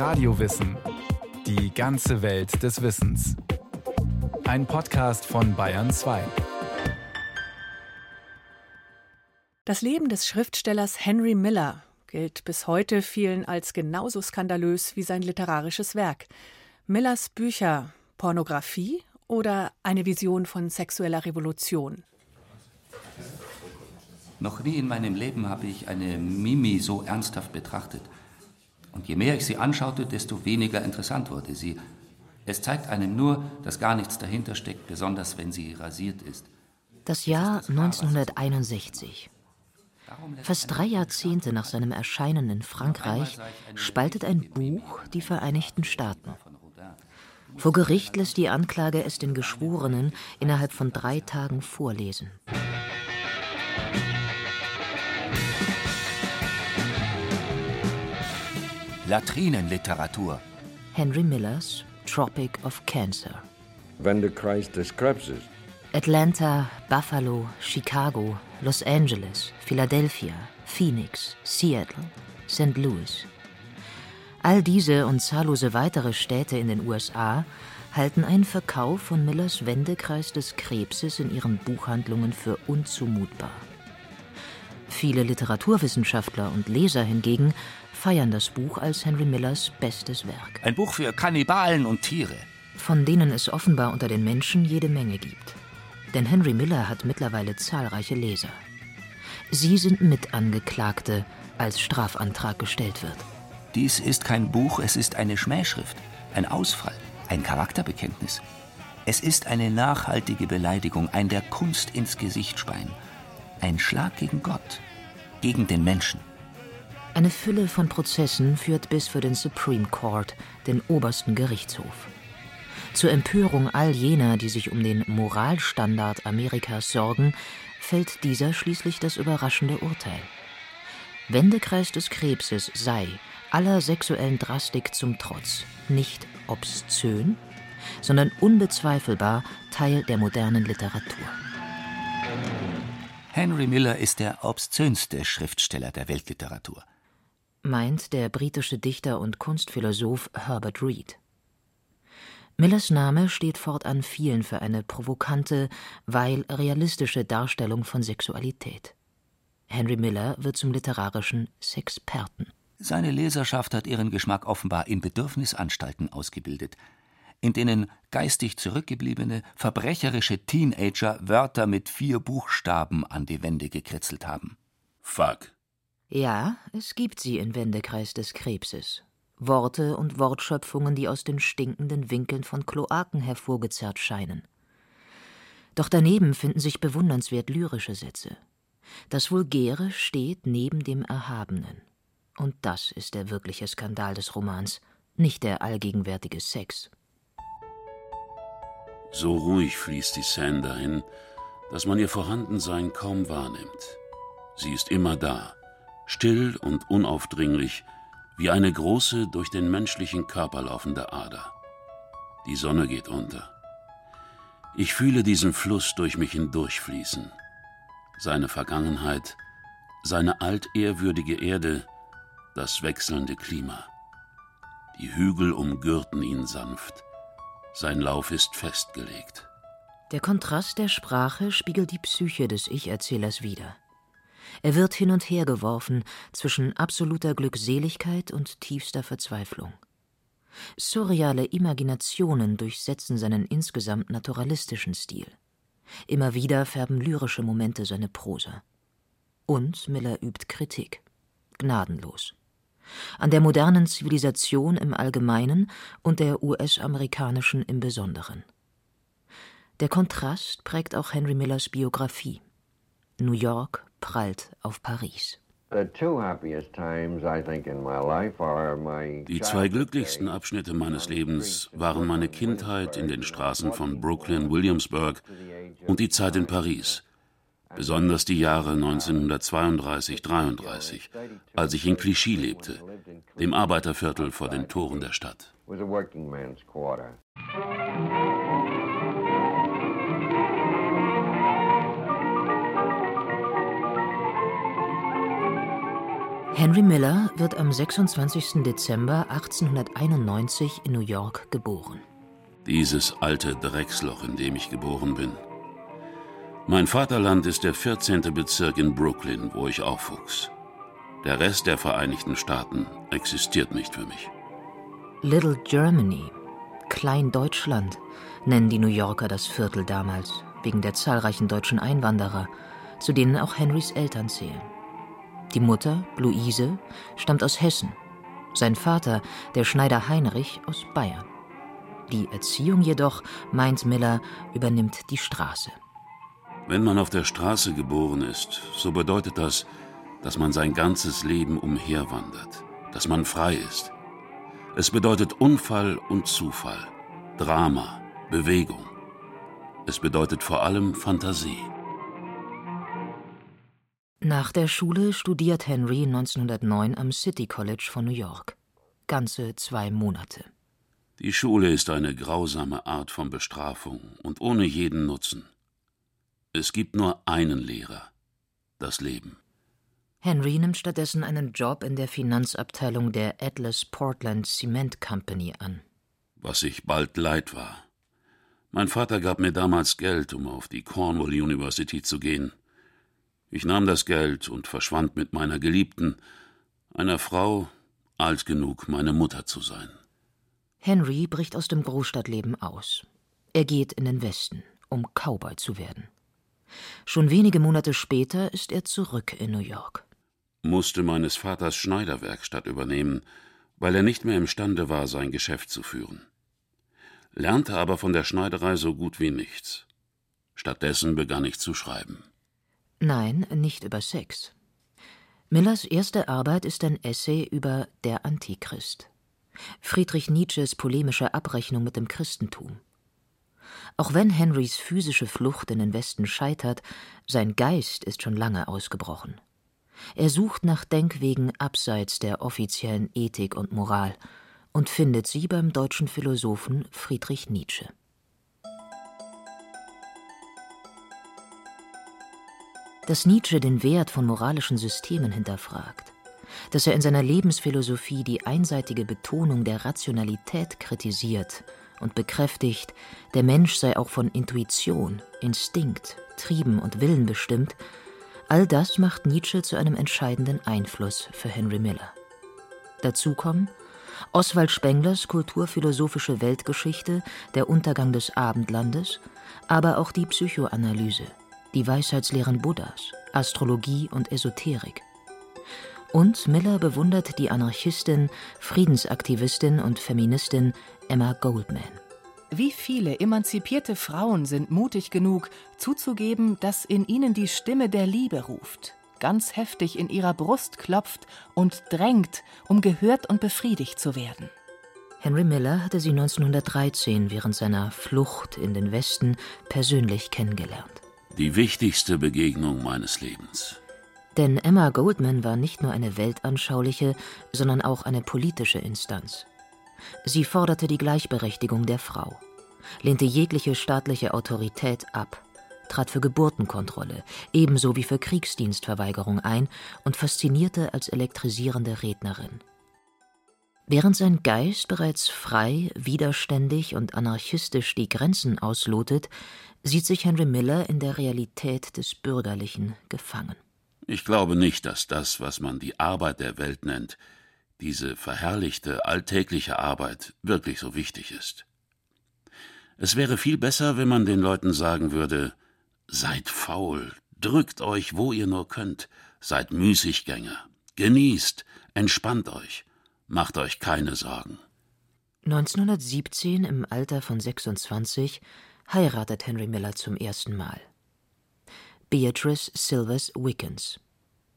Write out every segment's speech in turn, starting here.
Radiowissen. Die ganze Welt des Wissens. Ein Podcast von Bayern 2. Das Leben des Schriftstellers Henry Miller gilt bis heute vielen als genauso skandalös wie sein literarisches Werk. Millers Bücher Pornografie oder eine Vision von sexueller Revolution? Noch nie in meinem Leben habe ich eine Mimi so ernsthaft betrachtet. Und je mehr ich sie anschaute, desto weniger interessant wurde sie. Es zeigt einem nur, dass gar nichts dahinter steckt, besonders wenn sie rasiert ist. Das Jahr 1961. Fast drei Jahrzehnte nach seinem Erscheinen in Frankreich spaltet ein Buch die Vereinigten Staaten. Vor Gericht lässt die Anklage es den Geschworenen innerhalb von drei Tagen vorlesen. Latrinenliteratur. Henry Millers Tropic of Cancer. Wendekreis des Krebses. Atlanta, Buffalo, Chicago, Los Angeles, Philadelphia, Phoenix, Seattle, St. Louis. All diese und zahllose weitere Städte in den USA halten einen Verkauf von Millers Wendekreis des Krebses in ihren Buchhandlungen für unzumutbar. Viele Literaturwissenschaftler und Leser hingegen feiern das Buch als Henry Millers bestes Werk. Ein Buch für Kannibalen und Tiere. Von denen es offenbar unter den Menschen jede Menge gibt. Denn Henry Miller hat mittlerweile zahlreiche Leser. Sie sind Mitangeklagte, als Strafantrag gestellt wird. Dies ist kein Buch, es ist eine Schmähschrift, ein Ausfall, ein Charakterbekenntnis. Es ist eine nachhaltige Beleidigung, ein der Kunst ins Gesicht speien, ein Schlag gegen Gott, gegen den Menschen. Eine Fülle von Prozessen führt bis für den Supreme Court, den obersten Gerichtshof. Zur Empörung all jener, die sich um den Moralstandard Amerikas sorgen, fällt dieser schließlich das überraschende Urteil. Wendekreis des Krebses sei, aller sexuellen Drastik zum Trotz, nicht obszön, sondern unbezweifelbar Teil der modernen Literatur. Henry Miller ist der obszönste Schriftsteller der Weltliteratur meint der britische Dichter und Kunstphilosoph Herbert Reed. Millers Name steht fortan vielen für eine provokante, weil realistische Darstellung von Sexualität. Henry Miller wird zum literarischen Sexperten. Seine Leserschaft hat ihren Geschmack offenbar in Bedürfnisanstalten ausgebildet, in denen geistig zurückgebliebene, verbrecherische Teenager Wörter mit vier Buchstaben an die Wände gekritzelt haben. Fuck, ja, es gibt sie in Wendekreis des Krebses. Worte und Wortschöpfungen, die aus den stinkenden Winkeln von Kloaken hervorgezerrt scheinen. Doch daneben finden sich bewundernswert lyrische Sätze. Das Vulgäre steht neben dem Erhabenen. Und das ist der wirkliche Skandal des Romans, nicht der allgegenwärtige Sex. So ruhig fließt die Seine dahin, dass man ihr Vorhandensein kaum wahrnimmt. Sie ist immer da, still und unaufdringlich, wie eine große, durch den menschlichen Körper laufende Ader. Die Sonne geht unter. Ich fühle diesen Fluss durch mich hindurchfließen. Seine Vergangenheit, seine altehrwürdige Erde, das wechselnde Klima. Die Hügel umgürten ihn sanft. Sein Lauf ist festgelegt. Der Kontrast der Sprache spiegelt die Psyche des Ich-Erzählers wider. Er wird hin und her geworfen zwischen absoluter Glückseligkeit und tiefster Verzweiflung. Surreale Imaginationen durchsetzen seinen insgesamt naturalistischen Stil. Immer wieder färben lyrische Momente seine Prosa. Und Miller übt Kritik. Gnadenlos. An der modernen Zivilisation im Allgemeinen und der US-amerikanischen im Besonderen. Der Kontrast prägt auch Henry Millers Biografie. New York, prallt auf Paris. Die zwei glücklichsten Abschnitte meines Lebens waren meine Kindheit in den Straßen von Brooklyn, Williamsburg und die Zeit in Paris. Besonders die Jahre 1932-33, als ich in Clichy lebte, dem Arbeiterviertel vor den Toren der Stadt. Henry Miller wird am 26. Dezember 1891 in New York geboren. Dieses alte Drecksloch, in dem ich geboren bin. Mein Vaterland ist der 14. Bezirk in Brooklyn, wo ich aufwuchs. Der Rest der Vereinigten Staaten existiert nicht für mich. Little Germany, Klein Deutschland, nennen die New Yorker das Viertel damals, wegen der zahlreichen deutschen Einwanderer, zu denen auch Henrys Eltern zählen. Die Mutter, Luise, stammt aus Hessen, sein Vater, der Schneider Heinrich, aus Bayern. Die Erziehung jedoch, meint Miller, übernimmt die Straße. Wenn man auf der Straße geboren ist, so bedeutet das, dass man sein ganzes Leben umherwandert, dass man frei ist. Es bedeutet Unfall und Zufall, Drama, Bewegung. Es bedeutet vor allem Fantasie. Nach der Schule studiert Henry 1909 am City College von New York. Ganze zwei Monate. Die Schule ist eine grausame Art von Bestrafung und ohne jeden Nutzen. Es gibt nur einen Lehrer, das Leben. Henry nimmt stattdessen einen Job in der Finanzabteilung der Atlas Portland Cement Company an. Was ich bald leid war. Mein Vater gab mir damals Geld, um auf die Cornwall University zu gehen. Ich nahm das Geld und verschwand mit meiner Geliebten, einer Frau, alt genug, meine Mutter zu sein. Henry bricht aus dem Großstadtleben aus. Er geht in den Westen, um Cowboy zu werden. Schon wenige Monate später ist er zurück in New York. Musste meines Vaters Schneiderwerkstatt übernehmen, weil er nicht mehr imstande war, sein Geschäft zu führen. Lernte aber von der Schneiderei so gut wie nichts. Stattdessen begann ich zu schreiben. Nein, nicht über Sex. Millers erste Arbeit ist ein Essay über der Antichrist. Friedrich Nietzsches polemische Abrechnung mit dem Christentum. Auch wenn Henrys physische Flucht in den Westen scheitert, sein Geist ist schon lange ausgebrochen. Er sucht nach Denkwegen abseits der offiziellen Ethik und Moral und findet sie beim deutschen Philosophen Friedrich Nietzsche. Dass Nietzsche den Wert von moralischen Systemen hinterfragt, dass er in seiner Lebensphilosophie die einseitige Betonung der Rationalität kritisiert und bekräftigt, der Mensch sei auch von Intuition, Instinkt, Trieben und Willen bestimmt, all das macht Nietzsche zu einem entscheidenden Einfluss für Henry Miller. Dazu kommen Oswald Spenglers kulturphilosophische Weltgeschichte, der Untergang des Abendlandes, aber auch die Psychoanalyse – die Weisheitslehren Buddhas, Astrologie und Esoterik. Und Miller bewundert die Anarchistin, Friedensaktivistin und Feministin Emma Goldman. Wie viele emanzipierte Frauen sind mutig genug, zuzugeben, dass in ihnen die Stimme der Liebe ruft, ganz heftig in ihrer Brust klopft und drängt, um gehört und befriedigt zu werden. Henry Miller hatte sie 1913 während seiner Flucht in den Westen persönlich kennengelernt. Die wichtigste Begegnung meines Lebens. Denn Emma Goldman war nicht nur eine weltanschauliche, sondern auch eine politische Instanz. Sie forderte die Gleichberechtigung der Frau, lehnte jegliche staatliche Autorität ab, trat für Geburtenkontrolle, ebenso wie für Kriegsdienstverweigerung ein und faszinierte als elektrisierende Rednerin. Während sein Geist bereits frei, widerständig und anarchistisch die Grenzen auslotet, sieht sich Henry Miller in der Realität des Bürgerlichen gefangen. Ich glaube nicht, dass das, was man die Arbeit der Welt nennt, diese verherrlichte, alltägliche Arbeit, wirklich so wichtig ist. Es wäre viel besser, wenn man den Leuten sagen würde Seid faul, drückt euch, wo ihr nur könnt, seid Müßiggänger, genießt, entspannt euch, macht euch keine Sorgen. 1917, im Alter von 26, heiratet Henry Miller zum ersten Mal. Beatrice Silvers Wickens.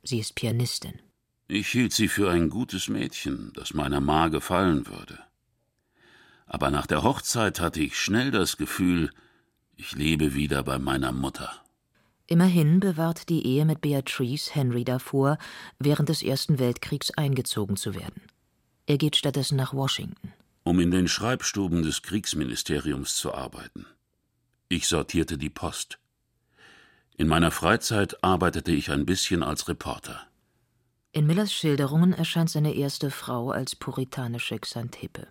Sie ist Pianistin. Ich hielt sie für ein gutes Mädchen, das meiner Ma gefallen würde. Aber nach der Hochzeit hatte ich schnell das Gefühl, ich lebe wieder bei meiner Mutter. Immerhin bewahrt die Ehe mit Beatrice Henry davor, während des Ersten Weltkriegs eingezogen zu werden. Er geht stattdessen nach Washington. Um in den Schreibstuben des Kriegsministeriums zu arbeiten. Ich sortierte die Post. In meiner Freizeit arbeitete ich ein bisschen als Reporter. In Millers Schilderungen erscheint seine erste Frau als puritanische Xanthepe.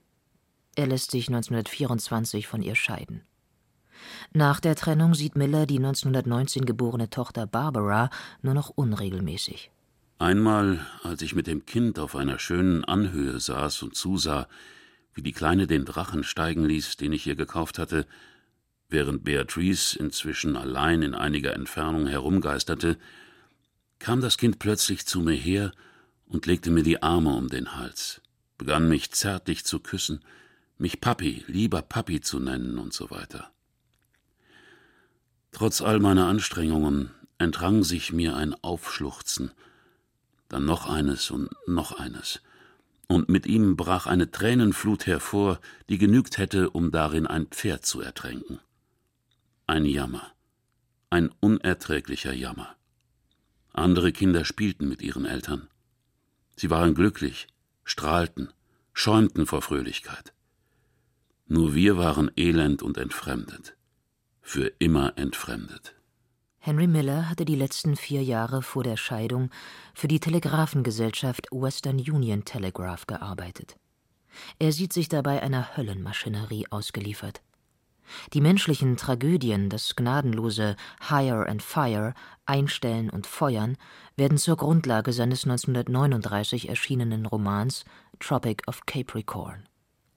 Er lässt sich 1924 von ihr scheiden. Nach der Trennung sieht Miller die 1919 geborene Tochter Barbara nur noch unregelmäßig. Einmal, als ich mit dem Kind auf einer schönen Anhöhe saß und zusah, wie die Kleine den Drachen steigen ließ, den ich ihr gekauft hatte, während Beatrice inzwischen allein in einiger Entfernung herumgeisterte, kam das Kind plötzlich zu mir her und legte mir die Arme um den Hals, begann mich zärtlich zu küssen, mich Papi, lieber Papi zu nennen und so weiter. Trotz all meiner Anstrengungen entrang sich mir ein Aufschluchzen, dann noch eines und noch eines, und mit ihm brach eine Tränenflut hervor, die genügt hätte, um darin ein Pferd zu ertränken. Ein Jammer, ein unerträglicher Jammer. Andere Kinder spielten mit ihren Eltern. Sie waren glücklich, strahlten, schäumten vor Fröhlichkeit. Nur wir waren elend und entfremdet, für immer entfremdet. Henry Miller hatte die letzten vier Jahre vor der Scheidung für die Telegrafengesellschaft Western Union Telegraph gearbeitet. Er sieht sich dabei einer Höllenmaschinerie ausgeliefert. Die menschlichen Tragödien, das gnadenlose Hire and Fire, Einstellen und Feuern, werden zur Grundlage seines 1939 erschienenen Romans Tropic of Capricorn,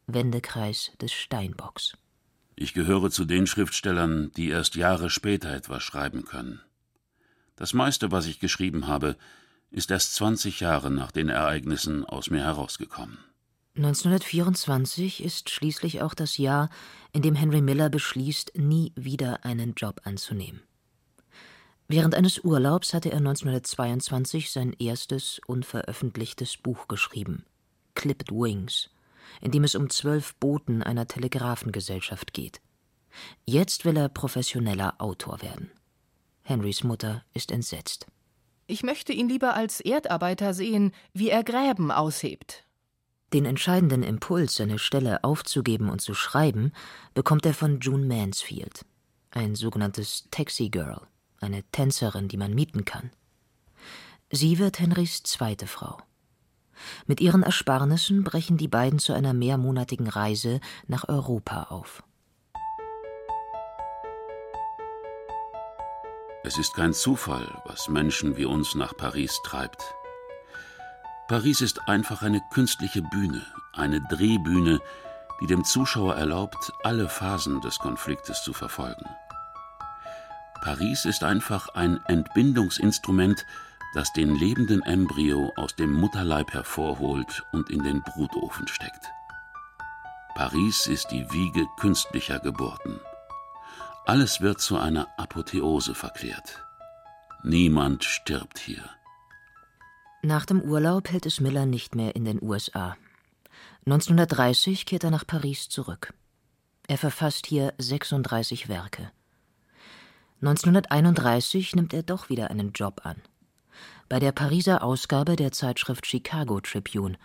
Wendekreis des Steinbocks. Ich gehöre zu den Schriftstellern, die erst Jahre später etwas schreiben können. Das meiste, was ich geschrieben habe, ist erst 20 Jahre nach den Ereignissen aus mir herausgekommen. 1924 ist schließlich auch das Jahr, in dem Henry Miller beschließt, nie wieder einen Job anzunehmen. Während eines Urlaubs hatte er 1922 sein erstes unveröffentlichtes Buch geschrieben, Clipped Wings, in dem es um zwölf Boten einer Telegrafengesellschaft geht. Jetzt will er professioneller Autor werden. Henrys Mutter ist entsetzt. Ich möchte ihn lieber als Erdarbeiter sehen, wie er Gräben aushebt. Den entscheidenden Impuls, seine Stelle aufzugeben und zu schreiben, bekommt er von June Mansfield, ein sogenanntes Taxi Girl, eine Tänzerin, die man mieten kann. Sie wird Henrys zweite Frau. Mit ihren Ersparnissen brechen die beiden zu einer mehrmonatigen Reise nach Europa auf. Es ist kein Zufall, was Menschen wie uns nach Paris treibt. Paris ist einfach eine künstliche Bühne, eine Drehbühne, die dem Zuschauer erlaubt, alle Phasen des Konfliktes zu verfolgen. Paris ist einfach ein Entbindungsinstrument, das den lebenden Embryo aus dem Mutterleib hervorholt und in den Brutofen steckt. Paris ist die Wiege künstlicher Geburten. Alles wird zu einer Apotheose verklärt. Niemand stirbt hier. Nach dem Urlaub hält es Miller nicht mehr in den USA. 1930 kehrt er nach Paris zurück. Er verfasst hier 36 Werke. 1931 nimmt er doch wieder einen Job an bei der Pariser Ausgabe der Zeitschrift Chicago Tribune,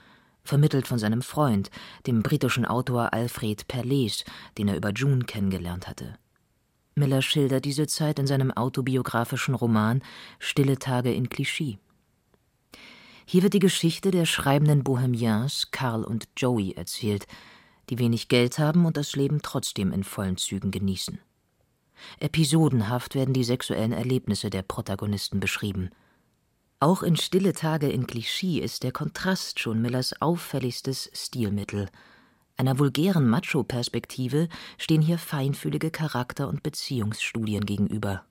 vermittelt von seinem Freund, dem britischen Autor Alfred Perles, den er über June kennengelernt hatte. Miller schildert diese Zeit in seinem autobiografischen Roman Stille Tage in Clichy. Hier wird die Geschichte der schreibenden Bohemians Karl und Joey erzählt, die wenig Geld haben und das Leben trotzdem in vollen Zügen genießen. Episodenhaft werden die sexuellen Erlebnisse der Protagonisten beschrieben. Auch in Stille Tage in Clichy ist der Kontrast schon Millers auffälligstes Stilmittel. Einer vulgären Macho-Perspektive stehen hier feinfühlige Charakter- und Beziehungsstudien gegenüber.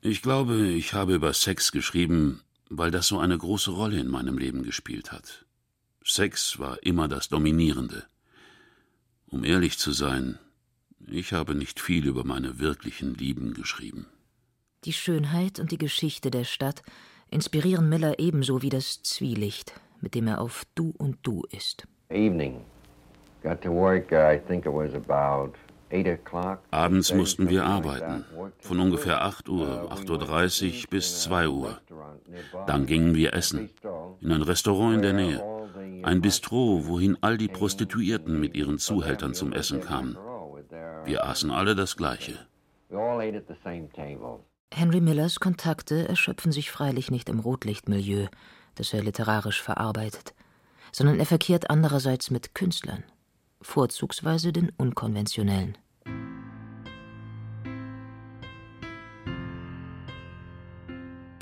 Ich glaube, ich habe über Sex geschrieben, weil das so eine große Rolle in meinem Leben gespielt hat. Sex war immer das Dominierende. Um ehrlich zu sein, ich habe nicht viel über meine wirklichen Lieben geschrieben. Die Schönheit und die Geschichte der Stadt inspirieren Miller ebenso wie das Zwielicht, mit dem er auf Du und Du ist. Evening. Got to work, uh, I think it was about Abends mussten wir arbeiten, von ungefähr 8 Uhr, 8.30 Uhr bis 2 Uhr. Dann gingen wir essen, in ein Restaurant in der Nähe, ein Bistro, wohin all die Prostituierten mit ihren Zuhältern zum Essen kamen. Wir aßen alle das Gleiche. Henry Millers Kontakte erschöpfen sich freilich nicht im Rotlichtmilieu, das er literarisch verarbeitet, sondern er verkehrt andererseits mit Künstlern, vorzugsweise den unkonventionellen.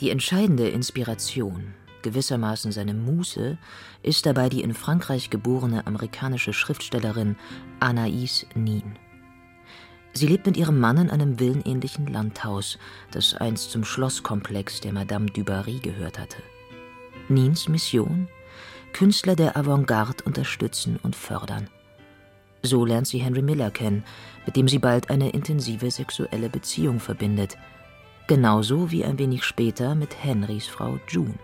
Die entscheidende Inspiration, gewissermaßen seine Muse, ist dabei die in Frankreich geborene amerikanische Schriftstellerin Anaïs Nin. Sie lebt mit ihrem Mann in einem villenähnlichen Landhaus, das einst zum Schlosskomplex der Madame du Barry gehört hatte. Nins Mission? Künstler der Avantgarde unterstützen und fördern. So lernt sie Henry Miller kennen, mit dem sie bald eine intensive sexuelle Beziehung verbindet. Genauso wie ein wenig später mit Henrys Frau June.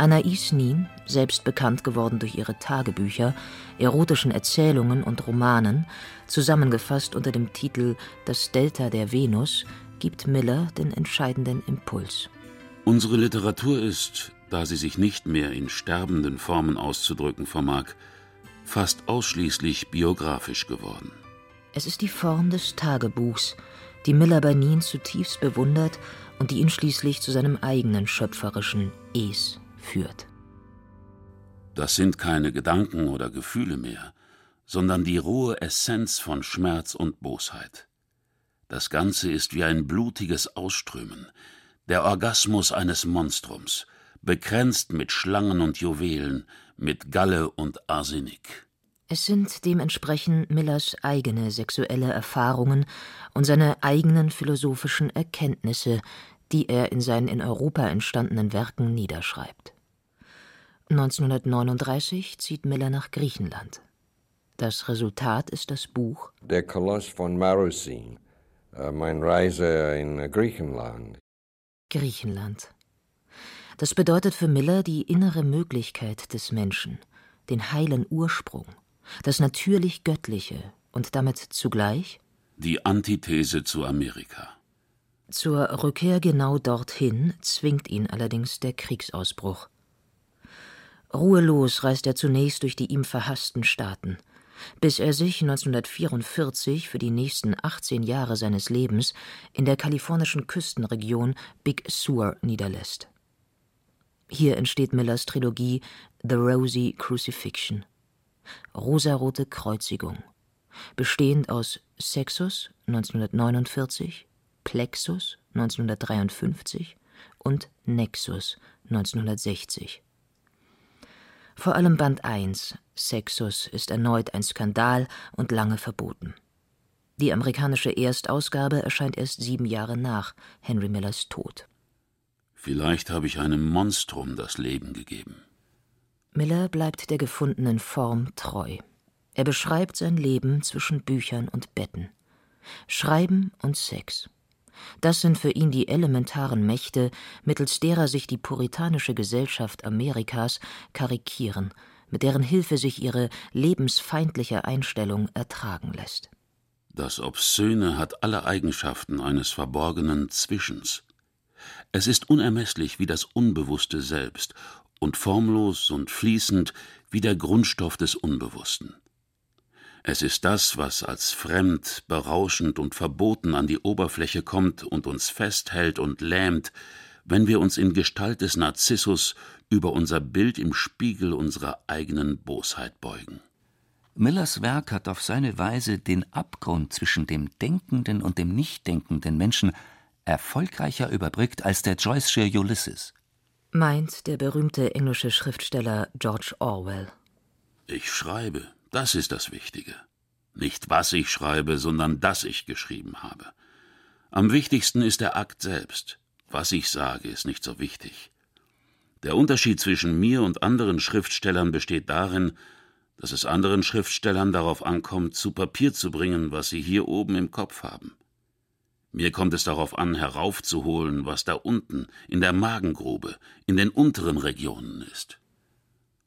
Anaïs Nin, selbst bekannt geworden durch ihre Tagebücher, erotischen Erzählungen und Romanen, zusammengefasst unter dem Titel Das Delta der Venus, gibt Miller den entscheidenden Impuls. Unsere Literatur ist, da sie sich nicht mehr in sterbenden Formen auszudrücken vermag, fast ausschließlich biografisch geworden. Es ist die Form des Tagebuchs, die Miller bei Nin zutiefst bewundert und die ihn schließlich zu seinem eigenen schöpferischen Es führt. Das sind keine Gedanken oder Gefühle mehr, sondern die rohe Essenz von Schmerz und Bosheit. Das Ganze ist wie ein blutiges Ausströmen, der Orgasmus eines Monstrums, bekränzt mit Schlangen und Juwelen, mit Galle und Arsenik. Es sind dementsprechend Millers eigene sexuelle Erfahrungen und seine eigenen philosophischen Erkenntnisse, die er in seinen in Europa entstandenen Werken niederschreibt. 1939 zieht Miller nach Griechenland. Das Resultat ist das Buch Der Koloss von Marousin, äh, mein Reise in Griechenland. Griechenland. Das bedeutet für Miller die innere Möglichkeit des Menschen, den heilen Ursprung, das natürlich Göttliche und damit zugleich die Antithese zu Amerika. Zur Rückkehr genau dorthin zwingt ihn allerdings der Kriegsausbruch. Ruhelos reist er zunächst durch die ihm verhassten Staaten, bis er sich 1944 für die nächsten 18 Jahre seines Lebens in der kalifornischen Küstenregion Big Sur niederlässt. Hier entsteht Millers Trilogie The Rosy Crucifixion Rosarote Kreuzigung, bestehend aus Sexus 1949, Plexus 1953 und Nexus 1960. Vor allem Band 1, Sexus, ist erneut ein Skandal und lange verboten. Die amerikanische Erstausgabe erscheint erst sieben Jahre nach Henry Millers Tod. Vielleicht habe ich einem Monstrum das Leben gegeben. Miller bleibt der gefundenen Form treu. Er beschreibt sein Leben zwischen Büchern und Betten. Schreiben und Sex. Das sind für ihn die elementaren Mächte, mittels derer sich die puritanische Gesellschaft Amerikas karikieren, mit deren Hilfe sich ihre lebensfeindliche Einstellung ertragen lässt. Das Obszöne hat alle Eigenschaften eines verborgenen Zwischens. Es ist unermesslich wie das Unbewusste selbst und formlos und fließend wie der Grundstoff des Unbewussten. Es ist das, was als fremd, berauschend und verboten an die Oberfläche kommt und uns festhält und lähmt, wenn wir uns in Gestalt des Narzissus über unser Bild im Spiegel unserer eigenen Bosheit beugen. Millers Werk hat auf seine Weise den Abgrund zwischen dem denkenden und dem nicht denkenden Menschen erfolgreicher überbrückt als der Joyce'sche Ulysses. Meint der berühmte englische Schriftsteller George Orwell. Ich schreibe, das ist das Wichtige. Nicht was ich schreibe, sondern dass ich geschrieben habe. Am wichtigsten ist der Akt selbst. Was ich sage, ist nicht so wichtig. Der Unterschied zwischen mir und anderen Schriftstellern besteht darin, dass es anderen Schriftstellern darauf ankommt, zu Papier zu bringen, was sie hier oben im Kopf haben. Mir kommt es darauf an, heraufzuholen, was da unten, in der Magengrube, in den unteren Regionen ist.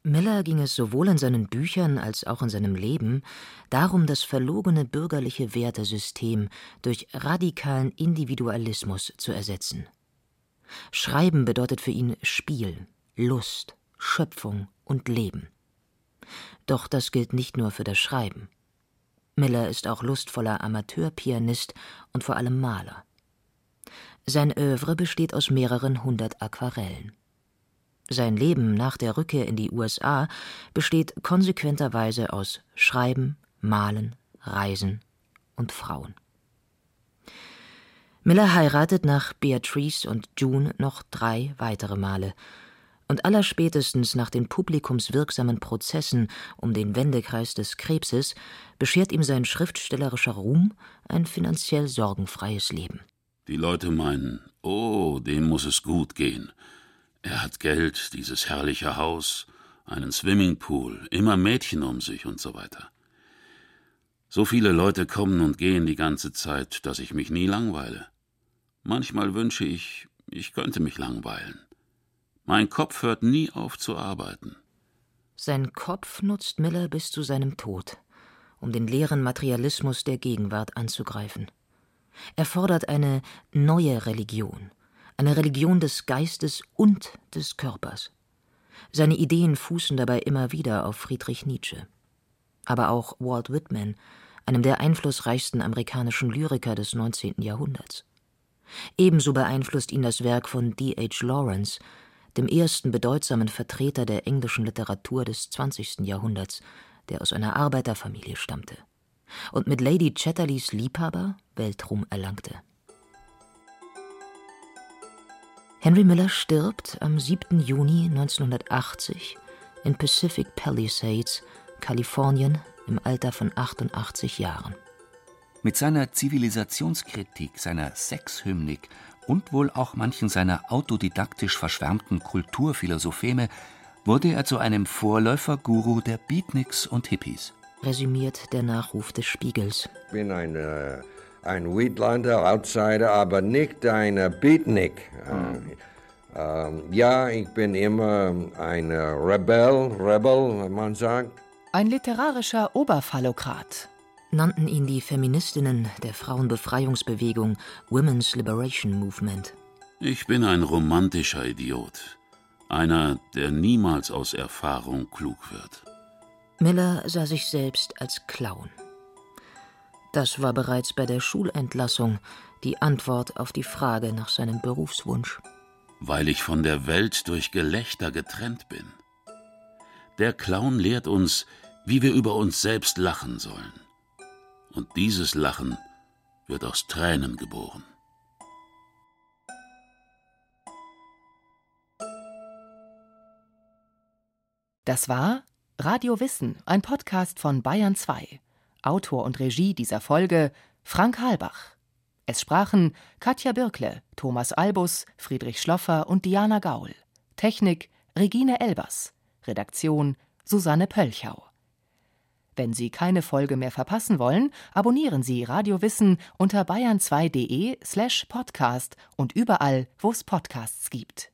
Miller ging es sowohl in seinen Büchern als auch in seinem Leben darum, das verlogene bürgerliche Wertesystem durch radikalen Individualismus zu ersetzen. Schreiben bedeutet für ihn Spiel, Lust, Schöpfung und Leben. Doch das gilt nicht nur für das Schreiben. Miller ist auch lustvoller Amateurpianist und vor allem Maler. Sein Övre besteht aus mehreren hundert Aquarellen. Sein Leben nach der Rückkehr in die USA besteht konsequenterweise aus Schreiben, Malen, Reisen und Frauen. Miller heiratet nach Beatrice und June noch drei weitere Male. Und allerspätestens nach den publikumswirksamen Prozessen um den Wendekreis des Krebses beschert ihm sein schriftstellerischer Ruhm ein finanziell sorgenfreies Leben. Die Leute meinen, oh, dem muss es gut gehen. Er hat Geld, dieses herrliche Haus, einen Swimmingpool, immer Mädchen um sich und so weiter. So viele Leute kommen und gehen die ganze Zeit, dass ich mich nie langweile. Manchmal wünsche ich, ich könnte mich langweilen. Mein Kopf hört nie auf zu arbeiten. Sein Kopf nutzt Miller bis zu seinem Tod, um den leeren Materialismus der Gegenwart anzugreifen. Er fordert eine neue Religion, eine Religion des Geistes und des Körpers. Seine Ideen fußen dabei immer wieder auf Friedrich Nietzsche. Aber auch Walt Whitman, einem der einflussreichsten amerikanischen Lyriker des 19. Jahrhunderts. Ebenso beeinflusst ihn das Werk von D. H. Lawrence, dem ersten bedeutsamen Vertreter der englischen Literatur des 20. Jahrhunderts, der aus einer Arbeiterfamilie stammte und mit Lady Chatterleys Liebhaber Weltruhm erlangte. Henry Miller stirbt am 7. Juni 1980 in Pacific Palisades, Kalifornien, im Alter von 88 Jahren. Mit seiner Zivilisationskritik, seiner Sexhymnik und wohl auch manchen seiner autodidaktisch verschwärmten Kulturphilosopheme wurde er zu einem Vorläuferguru der Beatniks und Hippies. Resümiert der Nachruf des Spiegels. Ich bin ein, äh, ein Wheatlander, Outsider, aber nicht ein Beatnik. Hm. Äh, ja, ich bin immer ein Rebell, Rebel, man sagt. Ein literarischer Oberphallokrat nannten ihn die Feministinnen der Frauenbefreiungsbewegung Women's Liberation Movement. Ich bin ein romantischer Idiot. Einer, der niemals aus Erfahrung klug wird. Miller sah sich selbst als Clown. Das war bereits bei der Schulentlassung die Antwort auf die Frage nach seinem Berufswunsch. Weil ich von der Welt durch Gelächter getrennt bin. Der Clown lehrt uns, wie wir über uns selbst lachen sollen und dieses Lachen wird aus Tränen geboren. Das war Radio Wissen, ein Podcast von Bayern 2. Autor und Regie dieser Folge Frank Halbach. Es sprachen Katja Birkle, Thomas Albus, Friedrich Schloffer und Diana Gaul. Technik Regine Elbers. Redaktion Susanne Pölchau. Wenn Sie keine Folge mehr verpassen wollen, abonnieren Sie Radio Wissen unter bayern2.de slash podcast und überall, wo es Podcasts gibt.